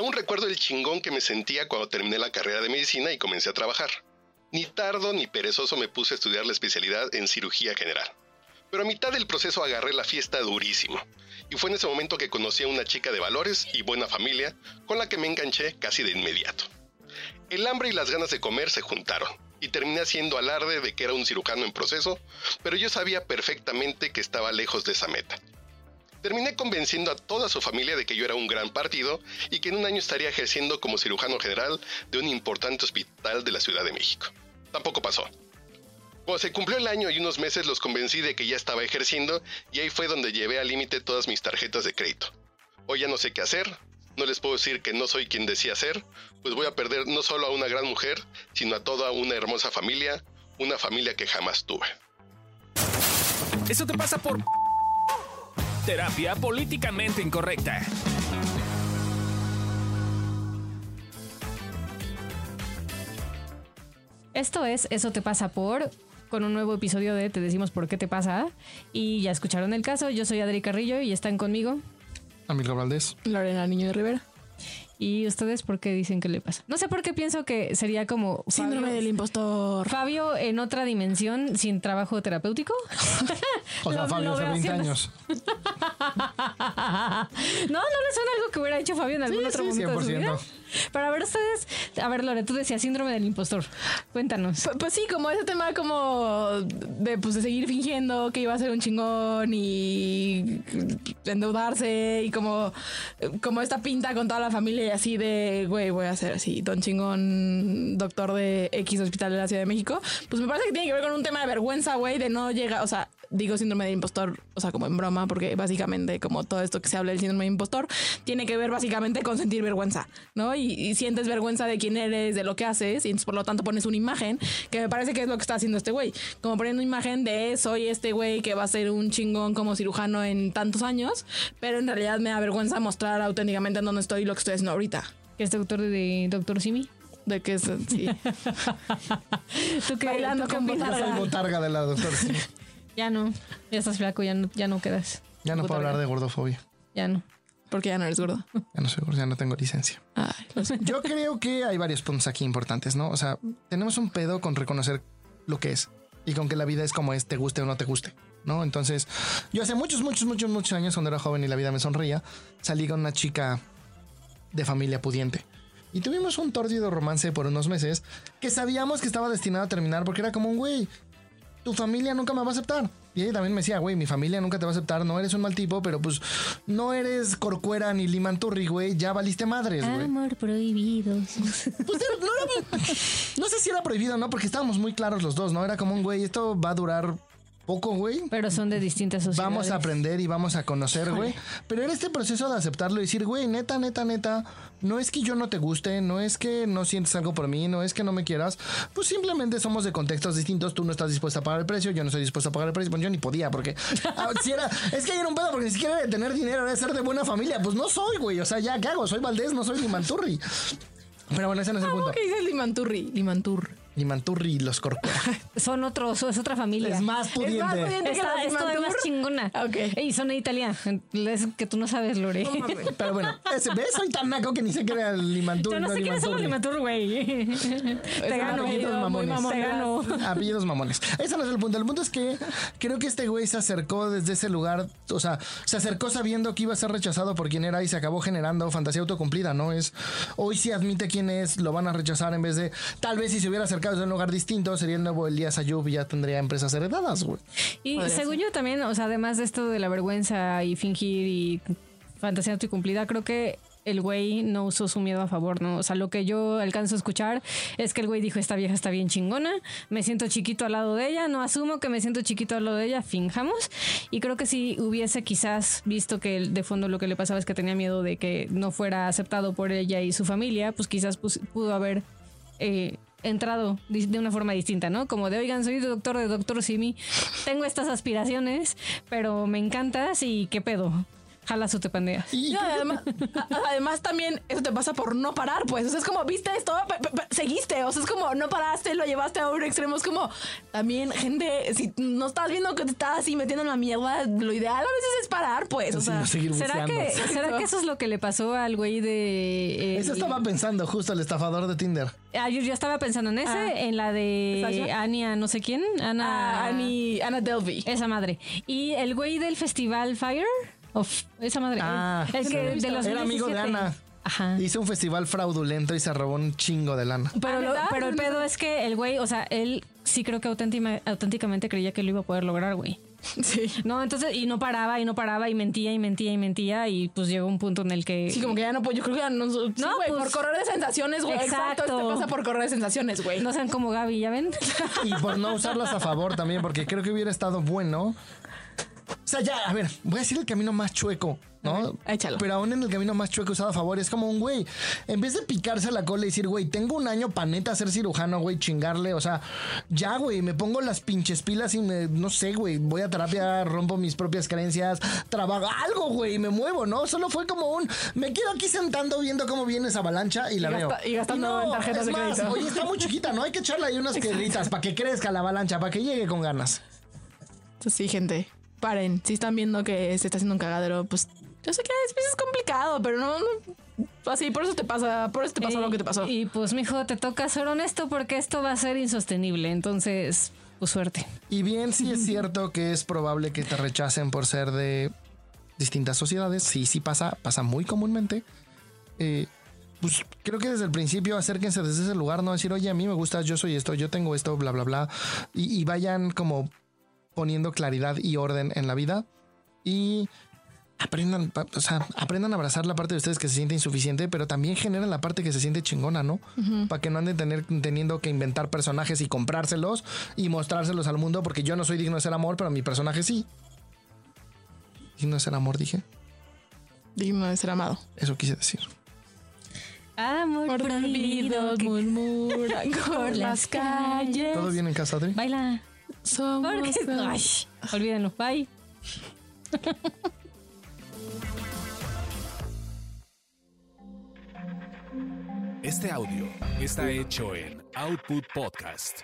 Aún recuerdo el chingón que me sentía cuando terminé la carrera de medicina y comencé a trabajar. Ni tardo ni perezoso me puse a estudiar la especialidad en cirugía general. Pero a mitad del proceso agarré la fiesta durísimo. Y fue en ese momento que conocí a una chica de valores y buena familia con la que me enganché casi de inmediato. El hambre y las ganas de comer se juntaron y terminé haciendo alarde de que era un cirujano en proceso, pero yo sabía perfectamente que estaba lejos de esa meta. Terminé convenciendo a toda su familia de que yo era un gran partido y que en un año estaría ejerciendo como cirujano general de un importante hospital de la Ciudad de México. Tampoco pasó. Cuando se cumplió el año y unos meses los convencí de que ya estaba ejerciendo y ahí fue donde llevé al límite todas mis tarjetas de crédito. Hoy ya no sé qué hacer, no les puedo decir que no soy quien decía ser, pues voy a perder no solo a una gran mujer, sino a toda una hermosa familia, una familia que jamás tuve. Eso te pasa por terapia políticamente incorrecta. Esto es Eso te pasa por con un nuevo episodio de Te decimos por qué te pasa. Y ya escucharon el caso. Yo soy Adri Carrillo y están conmigo. Amilcar Valdés. Lorena Niño de Rivera. ¿Y ustedes por qué dicen que le pasa? No sé por qué pienso que sería como... Síndrome Fabio- del impostor. Fabio en otra dimensión sin trabajo terapéutico. O sea, Lo- Fabio lo hace veo 20 haciendo- años. no, no le suena algo que hubiera hecho Fabio en algún Sí, otro sí, momento de su 100%. vida. Pero a ver, ustedes... A ver, Lore, tú decías síndrome del impostor. Cuéntanos. Pues, sí, como ese tema como de, pues, de seguir fingiendo que iba a ser un chingón y endeudarse y como, como esta pinta con toda la familia y así de, güey, voy a ser así, don chingón, doctor de X hospital de la Ciudad de México. Pues me parece que tiene que ver con un tema de vergüenza, güey, de no llegar, o sea, digo síndrome del impostor, o sea, como en broma, porque básicamente como todo esto que se habla del síndrome del impostor tiene que ver básicamente con sentir vergüenza, ¿no? Y, y sientes vergüenza de quién eres, de lo que haces, y entonces por lo tanto pones una imagen, que me parece que es lo que está haciendo este güey, como poniendo una imagen de soy este güey que va a ser un chingón como cirujano en tantos años, pero en realidad me da vergüenza mostrar auténticamente en dónde estoy y lo que estoy haciendo ahorita. Que es doctor de Doctor Simi. De que es, sí. ¿Tú qué? Bailando tú qué con? Yo soy botarga de la doctora. sí. Ya no. Ya estás flaco, ya no, ya no quedas. Ya no puedo hablar de gordofobia. Ya no. Porque ya no eres gordo. Ya no soy gordo, ya no tengo licencia. Ay. Yo creo que hay varios puntos aquí importantes, ¿no? O sea, tenemos un pedo con reconocer lo que es y con que la vida es como es, te guste o no te guste, ¿no? Entonces, yo hace muchos, muchos, muchos, muchos años, cuando era joven y la vida me sonría, salí con una chica de familia pudiente. Y tuvimos un tórdido romance por unos meses que sabíamos que estaba destinado a terminar porque era como un güey, tu familia nunca me va a aceptar. Y ella también me decía, güey, mi familia nunca te va a aceptar, no eres un mal tipo, pero pues no eres Corcuera ni Limanturri, güey, ya valiste madres, güey. Amor prohibido. Pues era- no, era- no sé si era prohibido, ¿no? Porque estábamos muy claros los dos, ¿no? Era como un güey, esto va a durar poco, güey. Pero son de distintas sociedades. Vamos a aprender y vamos a conocer, güey. Pero era este proceso de aceptarlo y decir, güey, neta, neta, neta, no es que yo no te guste, no es que no sientes algo por mí, no es que no me quieras, pues simplemente somos de contextos distintos, tú no estás dispuesta a pagar el precio, yo no estoy dispuesta a pagar el precio, pues yo ni podía, porque ah, si era, es que era un pedo, porque ni siquiera era de tener dinero, era de ser de buena familia, pues no soy, güey, o sea, ya, ¿qué hago? Soy Valdés, no soy Limanturri. Pero bueno, ese no es el punto. ¿Qué dices Limanturri? Limantur. Limanturri y los Corcuera. Son otros, es otra familia. Es más pudiente. Es más pudiente. Esta, ¿Que los es todavía Limantur? más chingona. Ok. Y son de Italia. Es que tú no sabes, Lore. Pero bueno, ese, ¿ves? Soy tan naco que ni sé qué era el Limanturri. Yo no sé quiénes güey. Te gano. apellidos mamones. mamón, Te gano. Apellidos mamones. Ese no es el punto. El punto es que creo que este güey se acercó desde ese lugar. O sea, se acercó sabiendo que iba a ser rechazado por quien era y se acabó generando fantasía autocumplida, ¿no? Es hoy sí admite quién es, lo van a rechazar en vez de tal vez si se hubiera acercado desde un lugar distinto, sería el nuevo Elías Ayub y ya tendría empresas heredadas, güey. Y Podría según yo también, o sea, además de esto de la vergüenza y fingir y fantasía autocumplida, creo que el güey no usó su miedo a favor, ¿no? O sea, lo que yo alcanzo a escuchar es que el güey dijo, esta vieja está bien chingona, me siento chiquito al lado de ella, no asumo que me siento chiquito al lado de ella, finjamos. Y creo que si hubiese quizás visto que de fondo lo que le pasaba es que tenía miedo de que no fuera aceptado por ella y su familia, pues quizás pues, pudo haber... eh, entrado de una forma distinta, ¿no? Como de, oigan, soy doctor de Doctor Simi, tengo estas aspiraciones, pero me encantas y qué pedo. Jalas o te pandeas. Y No, además, a- además también eso te pasa por no parar, pues. O sea, es como, viste esto, Pe- pe- pe- seguiste. O sea, es como, no paraste, lo llevaste a un extremo. Es como, también, gente, si no estás viendo que te estás así metiendo en la mierda, lo ideal a veces es parar, pues. O Sí, sea, seguir ¿Será que, ¿Será que eso es lo que le pasó al güey de... eh, Eso estaba pensando justo el estafador de Tinder. Ah, yo, yo estaba pensando en ese, Ah. en la de ¿Sasha? Ania, no sé quién. Ana. a Annie, Ana Delvey. Esa madre. Y el güey del festival Fire. Of, esa madre. Ah, el sí. que de los Era amigo de 2017. Ana. Ajá. Hizo un festival fraudulento y se robó un chingo de lana. Pero, Ah, pero el pedo es que el güey, o sea, él sí creo que auténtima- auténticamente creía que lo iba a poder lograr, güey. Sí. No, entonces, y no paraba, y no paraba, y mentía, y mentía, y mentía, y pues llegó un punto en el que... Sí, como que ya no puedo. Yo creo que ya no. Sí, No, güey, pues- por correr de sensaciones, güey. Exacto. Exacto. Te pasa por correr de sensaciones, güey. No sean como Gaby, ¿ya ven? Y por no usarlas a favor también, porque creo que hubiera estado bueno. O sea, ya, a ver, voy a decir el camino más chueco, ¿no? échalo. Pero aún en el camino más chueco usado a favor, es como un güey. En vez de picarse la cola y decir, güey, tengo un año pa' neta ser cirujano, güey, chingarle. O sea, ya, güey, me pongo las pinches pilas y me, no sé, güey, voy a terapia, rompo mis propias creencias, trabajo, algo, güey, y me muevo, ¿no? Solo fue como un, me quedo aquí sentando viendo cómo viene esa avalancha y la gasta- veo. y gastando en tarjetas es de más, crédito. Oye, está muy chiquita, ¿no? Hay que echarle ahí unas piedritas para que crezca la avalancha, para que llegue con ganas. Sí, gente, paren. Si están viendo que se está haciendo un cagadero, pues yo sé que a veces es complicado, pero no, no- así, por eso te pasa, por eso te pasó lo que te pasó. Y pues, mijo, te toca ser honesto porque esto va a ser insostenible. Entonces, pues suerte. Y bien, sí es cierto que es probable que te rechacen por ser de distintas sociedades. Sí, sí pasa, pasa muy comúnmente. Eh, pues creo que desde el principio acérquense desde ese lugar, no decir, oye, a mí me gusta, yo soy esto, yo tengo esto, bla, bla, bla. Y, y vayan como poniendo claridad y orden en la vida. Y aprendan, o sea, aprendan a abrazar la parte de ustedes que se siente insuficiente, pero también generen la parte que se siente chingona, ¿no? Para que no anden tener, teniendo que inventar personajes y comprárselos y mostrárselos al mundo, porque yo no soy digno de ser amor, pero mi personaje sí. Digno de ser amor, dije. Digno de ser amado. Eso quise decir. Amor Por prohibido. que- murmuran por las calles. ¿Todo bien en casa, Adri? Baila. Somos Porque... Ay, olvídenlo. Bye. Este audio está hecho en Output Podcast.